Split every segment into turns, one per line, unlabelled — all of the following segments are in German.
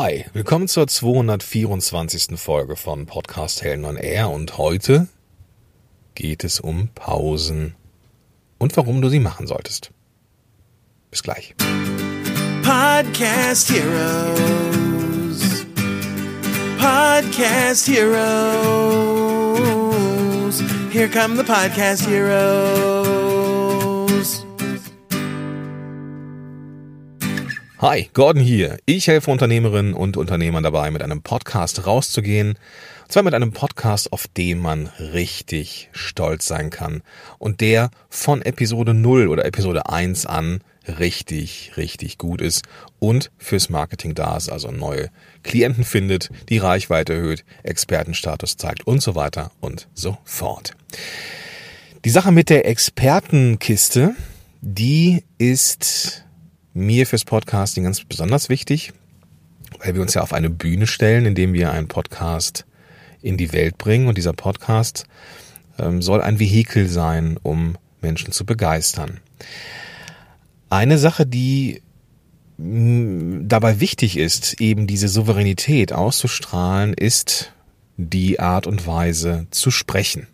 Hi, willkommen zur 224. Folge von Podcast Helden on Air und heute geht es um Pausen und warum du sie machen solltest. Bis gleich.
Podcast Heroes. Podcast Heroes. Here come the Podcast Heroes.
Hi, Gordon hier. Ich helfe Unternehmerinnen und Unternehmern dabei, mit einem Podcast rauszugehen. Und zwar mit einem Podcast, auf den man richtig stolz sein kann. Und der von Episode 0 oder Episode 1 an richtig, richtig gut ist und fürs Marketing da ist, also neue Klienten findet, die Reichweite erhöht, Expertenstatus zeigt und so weiter und so fort. Die Sache mit der Expertenkiste, die ist mir fürs Podcasting ganz besonders wichtig, weil wir uns ja auf eine Bühne stellen, indem wir einen Podcast in die Welt bringen. Und dieser Podcast ähm, soll ein Vehikel sein, um Menschen zu begeistern. Eine Sache, die mh, dabei wichtig ist, eben diese Souveränität auszustrahlen, ist die Art und Weise zu sprechen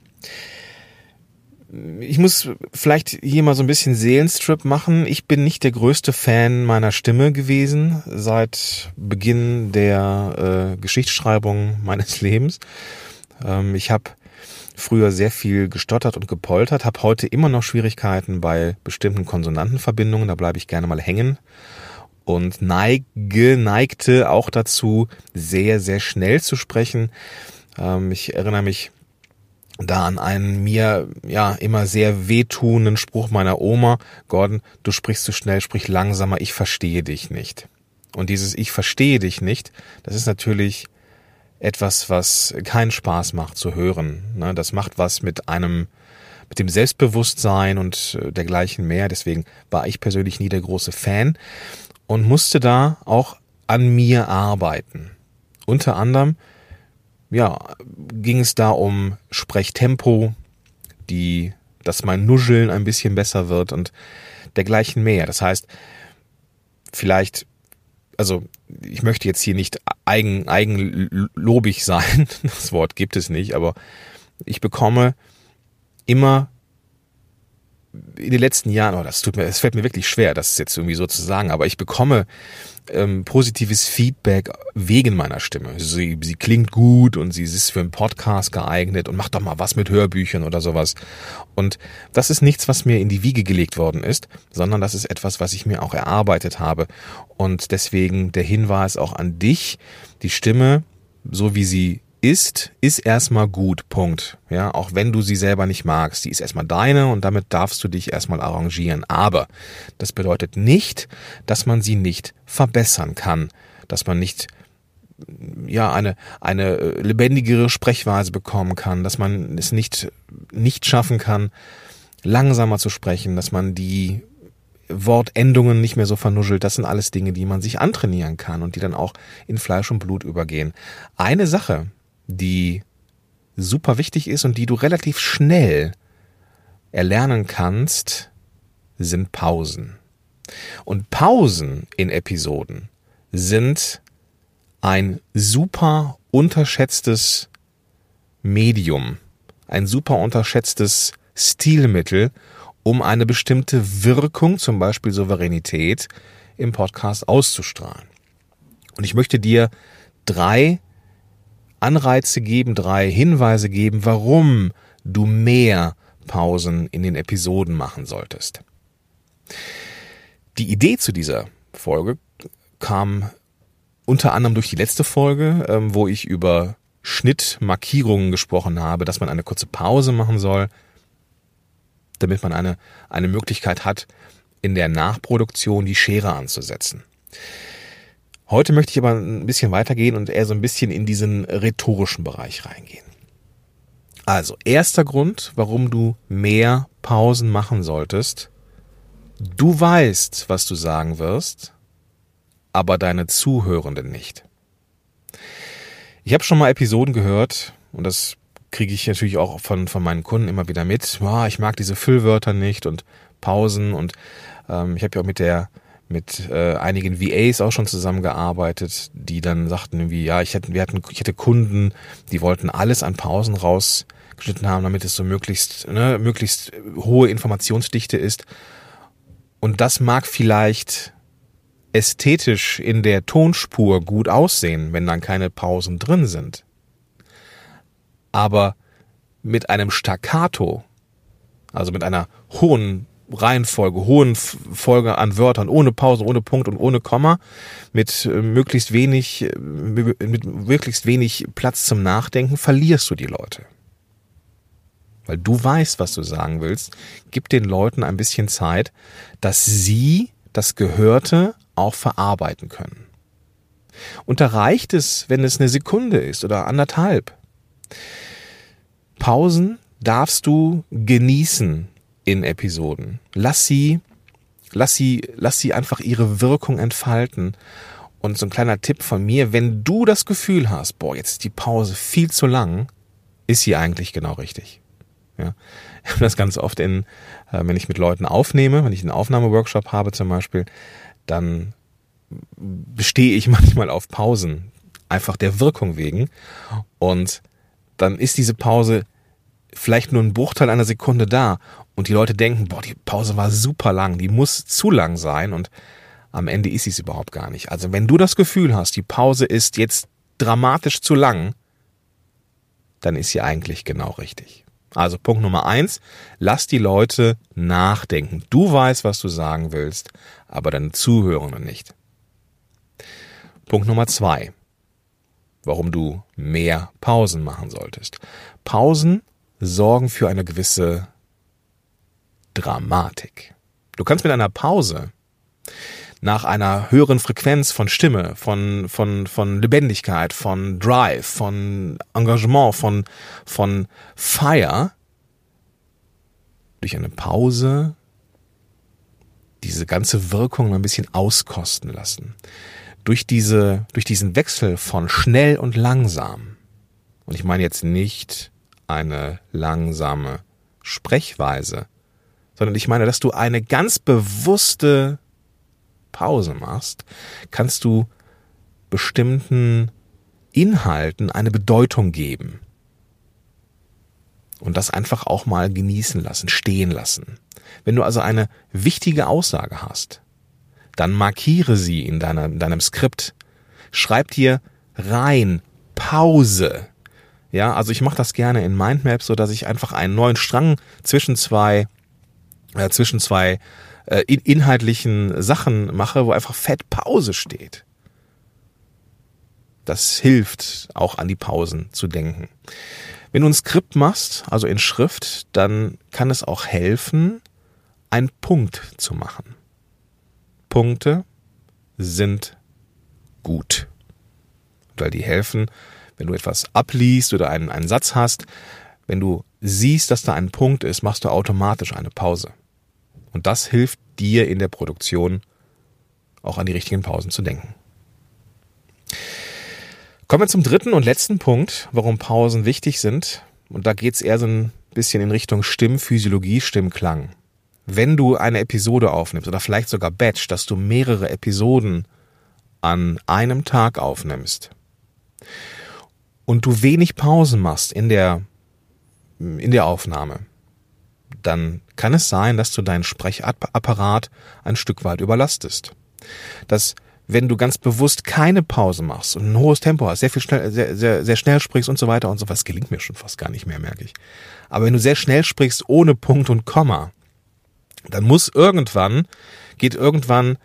ich muss vielleicht hier mal so ein bisschen Seelenstrip machen. Ich bin nicht der größte Fan meiner Stimme gewesen seit Beginn der äh, Geschichtsschreibung meines Lebens. Ähm, ich habe früher sehr viel gestottert und gepoltert, habe heute immer noch Schwierigkeiten bei bestimmten Konsonantenverbindungen, da bleibe ich gerne mal hängen und neige, neigte auch dazu, sehr, sehr schnell zu sprechen. Ähm, ich erinnere mich da an einen mir ja immer sehr wehtuenden Spruch meiner Oma, Gordon, du sprichst zu schnell, sprich langsamer, ich verstehe dich nicht. Und dieses Ich verstehe dich nicht, das ist natürlich etwas, was keinen Spaß macht zu hören. Ne? Das macht was mit einem, mit dem Selbstbewusstsein und äh, dergleichen mehr. Deswegen war ich persönlich nie der große Fan und musste da auch an mir arbeiten. Unter anderem ja, ging es da um Sprechtempo, die, dass mein Nuscheln ein bisschen besser wird und dergleichen mehr. Das heißt, vielleicht, also ich möchte jetzt hier nicht eigen, eigenlobig sein, das Wort gibt es nicht, aber ich bekomme immer in den letzten Jahren, oh, das tut mir, es fällt mir wirklich schwer, das jetzt irgendwie so zu sagen, aber ich bekomme ähm, positives Feedback wegen meiner Stimme. Sie, sie klingt gut und sie ist für einen Podcast geeignet und macht doch mal was mit Hörbüchern oder sowas. Und das ist nichts, was mir in die Wiege gelegt worden ist, sondern das ist etwas, was ich mir auch erarbeitet habe. Und deswegen der Hinweis auch an dich, die Stimme, so wie sie ist, ist erstmal gut. Punkt. Ja, auch wenn du sie selber nicht magst. Die ist erstmal deine und damit darfst du dich erstmal arrangieren. Aber das bedeutet nicht, dass man sie nicht verbessern kann. Dass man nicht ja eine eine lebendigere Sprechweise bekommen kann, dass man es nicht nicht schaffen kann, langsamer zu sprechen, dass man die Wortendungen nicht mehr so vernuschelt. Das sind alles Dinge, die man sich antrainieren kann und die dann auch in Fleisch und Blut übergehen. Eine Sache, die super wichtig ist und die du relativ schnell erlernen kannst, sind Pausen. Und Pausen in Episoden sind ein super unterschätztes Medium, ein super unterschätztes Stilmittel, um eine bestimmte Wirkung, zum Beispiel Souveränität, im Podcast auszustrahlen. Und ich möchte dir drei Anreize geben, drei Hinweise geben, warum du mehr Pausen in den Episoden machen solltest. Die Idee zu dieser Folge kam unter anderem durch die letzte Folge, ähm, wo ich über Schnittmarkierungen gesprochen habe, dass man eine kurze Pause machen soll, damit man eine, eine Möglichkeit hat, in der Nachproduktion die Schere anzusetzen. Heute möchte ich aber ein bisschen weitergehen und eher so ein bisschen in diesen rhetorischen Bereich reingehen. Also, erster Grund, warum du mehr Pausen machen solltest. Du weißt, was du sagen wirst, aber deine Zuhörenden nicht. Ich habe schon mal Episoden gehört und das kriege ich natürlich auch von, von meinen Kunden immer wieder mit. Oh, ich mag diese Füllwörter nicht und Pausen und ähm, ich habe ja auch mit der mit äh, einigen VAs auch schon zusammengearbeitet, die dann sagten irgendwie, ja, ich hätte, wir hatten, ich hatte Kunden, die wollten alles an Pausen rausgeschnitten haben, damit es so möglichst, ne, möglichst hohe Informationsdichte ist. Und das mag vielleicht ästhetisch in der Tonspur gut aussehen, wenn dann keine Pausen drin sind. Aber mit einem Staccato, also mit einer hohen Reihenfolge, hohen Folge an Wörtern, ohne Pause, ohne Punkt und ohne Komma, mit äh, möglichst wenig, äh, mit möglichst wenig Platz zum Nachdenken, verlierst du die Leute. Weil du weißt, was du sagen willst. Gib den Leuten ein bisschen Zeit, dass sie das Gehörte auch verarbeiten können. Und da reicht es, wenn es eine Sekunde ist oder anderthalb. Pausen darfst du genießen in Episoden. Lass sie, lass sie, lass sie einfach ihre Wirkung entfalten. Und so ein kleiner Tipp von mir, wenn du das Gefühl hast, boah, jetzt ist die Pause viel zu lang, ist sie eigentlich genau richtig. Ja, ich habe das ganz oft in, äh, wenn ich mit Leuten aufnehme, wenn ich einen Aufnahmeworkshop habe zum Beispiel, dann bestehe ich manchmal auf Pausen, einfach der Wirkung wegen. Und dann ist diese Pause vielleicht nur ein Bruchteil einer Sekunde da und die Leute denken, boah, die Pause war super lang, die muss zu lang sein und am Ende ist sie es überhaupt gar nicht. Also wenn du das Gefühl hast, die Pause ist jetzt dramatisch zu lang, dann ist sie eigentlich genau richtig. Also Punkt Nummer eins, lass die Leute nachdenken. Du weißt, was du sagen willst, aber deine Zuhörenden nicht. Punkt Nummer zwei, warum du mehr Pausen machen solltest. Pausen sorgen für eine gewisse Dramatik. Du kannst mit einer Pause nach einer höheren Frequenz von Stimme, von, von, von Lebendigkeit, von Drive, von Engagement, von, von Fire, durch eine Pause diese ganze Wirkung ein bisschen auskosten lassen. Durch diese, durch diesen Wechsel von schnell und langsam. Und ich meine jetzt nicht eine langsame Sprechweise, sondern ich meine, dass du eine ganz bewusste Pause machst, kannst du bestimmten Inhalten eine Bedeutung geben. Und das einfach auch mal genießen lassen, stehen lassen. Wenn du also eine wichtige Aussage hast, dann markiere sie in, deiner, in deinem Skript. Schreib dir rein Pause ja, also ich mache das gerne in Mindmaps, so dass ich einfach einen neuen Strang zwischen zwei äh, zwischen zwei äh, inhaltlichen Sachen mache, wo einfach Fett Pause steht. Das hilft auch an die Pausen zu denken. Wenn du ein Skript machst, also in Schrift, dann kann es auch helfen, einen Punkt zu machen. Punkte sind gut, weil die helfen, wenn du etwas abliest oder einen, einen Satz hast, wenn du siehst, dass da ein Punkt ist, machst du automatisch eine Pause. Und das hilft dir in der Produktion auch an die richtigen Pausen zu denken. Kommen wir zum dritten und letzten Punkt, warum Pausen wichtig sind. Und da geht's eher so ein bisschen in Richtung Stimmphysiologie, Stimmklang. Wenn du eine Episode aufnimmst oder vielleicht sogar Batch, dass du mehrere Episoden an einem Tag aufnimmst, und du wenig Pausen machst in der, in der Aufnahme, dann kann es sein, dass du deinen Sprechapparat ein Stück weit überlastest. Dass wenn du ganz bewusst keine Pause machst und ein hohes Tempo hast, sehr viel schnell, sehr, sehr, sehr schnell sprichst und so weiter und so was, gelingt mir schon fast gar nicht mehr, merke ich. Aber wenn du sehr schnell sprichst ohne Punkt und Komma, dann muss irgendwann, geht irgendwann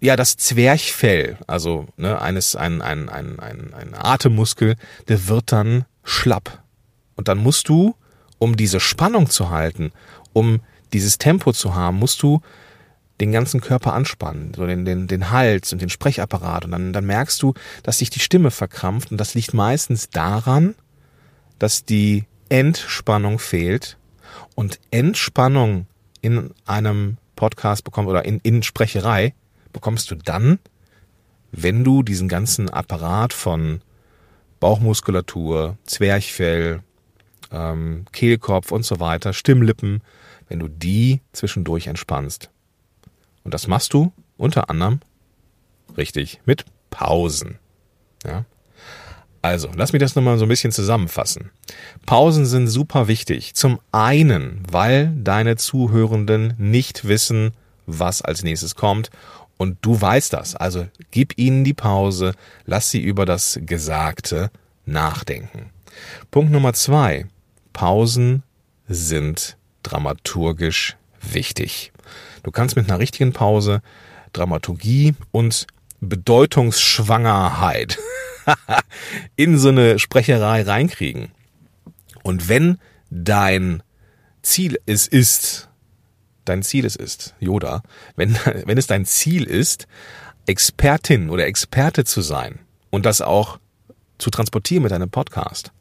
ja das Zwerchfell, also ne, eines ein, ein, ein, ein, ein Atemmuskel, der wird dann schlapp. Und dann musst du, um diese Spannung zu halten, um dieses Tempo zu haben, musst du den ganzen Körper anspannen, so den, den, den Hals und den Sprechapparat. Und dann, dann merkst du, dass sich die Stimme verkrampft. Und das liegt meistens daran, dass die Entspannung fehlt. Und Entspannung in einem Podcast bekommt oder in, in Sprecherei bekommst du dann, wenn du diesen ganzen Apparat von Bauchmuskulatur, Zwerchfell, ähm, Kehlkopf und so weiter, Stimmlippen, wenn du die zwischendurch entspannst. Und das machst du Unter anderem, richtig, mit Pausen. Ja? Also, lass mich das nochmal so ein bisschen zusammenfassen. Pausen sind super wichtig. Zum einen, weil deine Zuhörenden nicht wissen, was als nächstes kommt. Und du weißt das. Also gib ihnen die Pause, lass sie über das Gesagte nachdenken. Punkt Nummer zwei. Pausen sind dramaturgisch wichtig. Du kannst mit einer richtigen Pause Dramaturgie und Bedeutungsschwangerheit in so eine Sprecherei reinkriegen. Und wenn dein Ziel es ist, dein Ziel es ist, Yoda, wenn, wenn es dein Ziel ist, Expertin oder Experte zu sein und das auch zu transportieren mit deinem Podcast,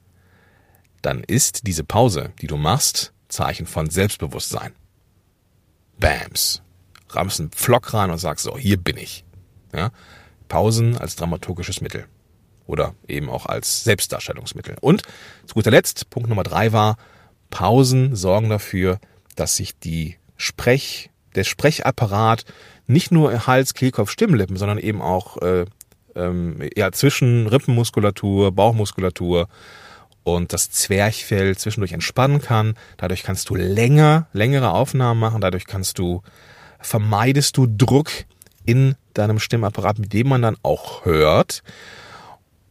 dann ist diese Pause, die du machst, Zeichen von Selbstbewusstsein. Bams. Rammst einen Pflock rein und sagst so, hier bin ich. Ja? Pausen als dramaturgisches Mittel. Oder eben auch als Selbstdarstellungsmittel. Und zu guter Letzt, Punkt Nummer drei war, Pausen sorgen dafür, dass sich die Sprech, der Sprechapparat nicht nur Hals, Kehlkopf, Stimmlippen, sondern eben auch äh, ähm, ja, zwischen Rippenmuskulatur, Bauchmuskulatur und das Zwerchfell zwischendurch entspannen kann. Dadurch kannst du länger, längere Aufnahmen machen. Dadurch kannst du, vermeidest du Druck in deinem Stimmapparat, mit dem man dann auch hört.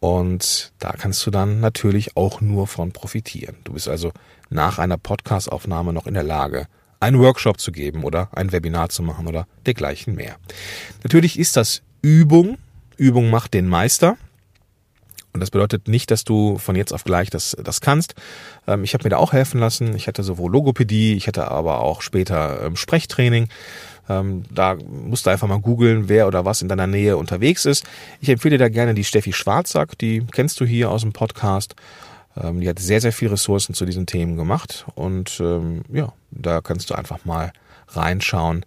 Und da kannst du dann natürlich auch nur von profitieren. Du bist also nach einer Podcastaufnahme noch in der Lage, einen Workshop zu geben oder ein Webinar zu machen oder dergleichen mehr. Natürlich ist das Übung. Übung macht den Meister. Und das bedeutet nicht, dass du von jetzt auf gleich das, das kannst. Ähm, ich habe mir da auch helfen lassen. Ich hatte sowohl Logopädie, ich hatte aber auch später ähm, Sprechtraining. Ähm, da musst du einfach mal googeln, wer oder was in deiner Nähe unterwegs ist. Ich empfehle dir da gerne die Steffi Schwarzack, die kennst du hier aus dem Podcast. Ähm, die hat sehr, sehr viele Ressourcen zu diesen Themen gemacht. Und ähm, ja, da kannst du einfach mal reinschauen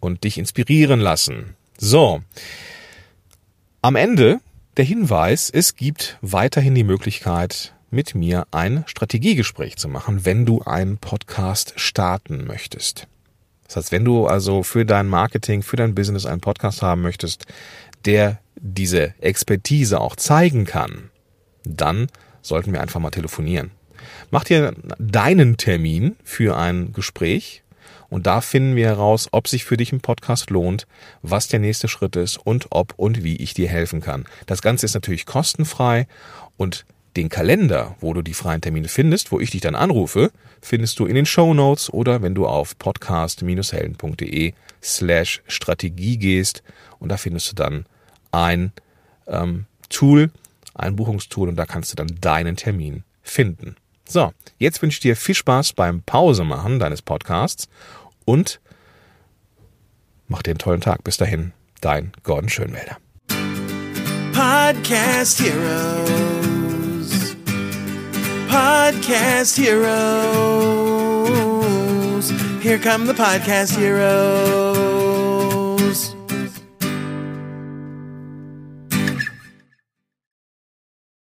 und dich inspirieren lassen. So. Am Ende der Hinweis, es gibt weiterhin die Möglichkeit, mit mir ein Strategiegespräch zu machen, wenn du einen Podcast starten möchtest. Das heißt, wenn du also für dein Marketing, für dein Business einen Podcast haben möchtest, der diese Expertise auch zeigen kann, dann sollten wir einfach mal telefonieren. Mach dir deinen Termin für ein Gespräch und da finden wir heraus, ob sich für dich ein Podcast lohnt, was der nächste Schritt ist und ob und wie ich dir helfen kann. Das Ganze ist natürlich kostenfrei und den Kalender, wo du die freien Termine findest, wo ich dich dann anrufe, findest du in den Show Notes oder wenn du auf podcast-helden.de slash Strategie gehst und da findest du dann ein ähm, Tool, ein Buchungstool und da kannst du dann deinen Termin finden. So, jetzt wünsche ich dir viel Spaß beim Pause machen deines Podcasts und mach dir einen tollen Tag. Bis dahin, dein Gordon Schönwälder.
Podcast Heroes. Podcast Heroes. Here come the Podcast Heroes.